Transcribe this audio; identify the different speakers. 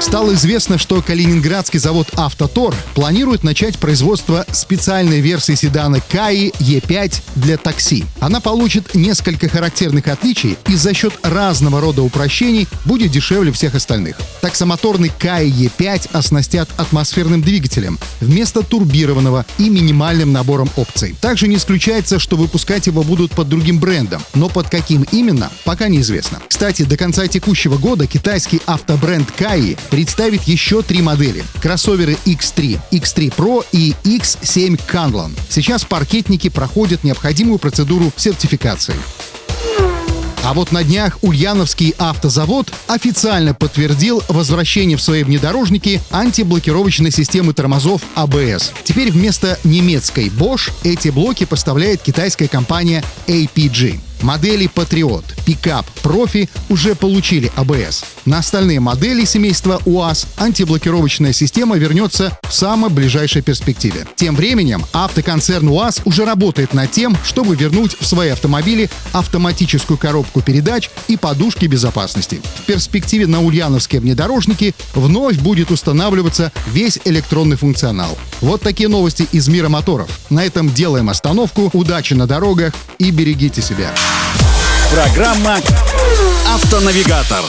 Speaker 1: Стало известно, что калининградский завод «Автотор» планирует начать производство специальной версии седана КАИ Е5 для такси. Она получит несколько характерных отличий и за счет разного рода упрощений будет дешевле всех остальных. Таксомоторный КАИ Е5 оснастят атмосферным двигателем вместо турбированного и минимальным набором опций. Также не исключается, что выпускать его будут под другим брендом, но под каким именно, пока неизвестно. Кстати, до конца текущего года китайский автобренд КАИ представит еще три модели. Кроссоверы X3, X3 Pro и X7 Canlan. Сейчас паркетники проходят необходимую процедуру сертификации. А вот на днях Ульяновский автозавод официально подтвердил возвращение в свои внедорожники антиблокировочной системы тормозов ABS. Теперь вместо немецкой Bosch эти блоки поставляет китайская компания APG. Модели Patriot, Pickup, Profi уже получили ABS. На остальные модели семейства УАЗ антиблокировочная система вернется в самой ближайшей перспективе. Тем временем автоконцерн УАЗ уже работает над тем, чтобы вернуть в свои автомобили автоматическую коробку передач и подушки безопасности. В перспективе на ульяновские внедорожники вновь будет устанавливаться весь электронный функционал. Вот такие новости из мира моторов. На этом делаем остановку. Удачи на дорогах и берегите себя.
Speaker 2: Программа «Автонавигатор».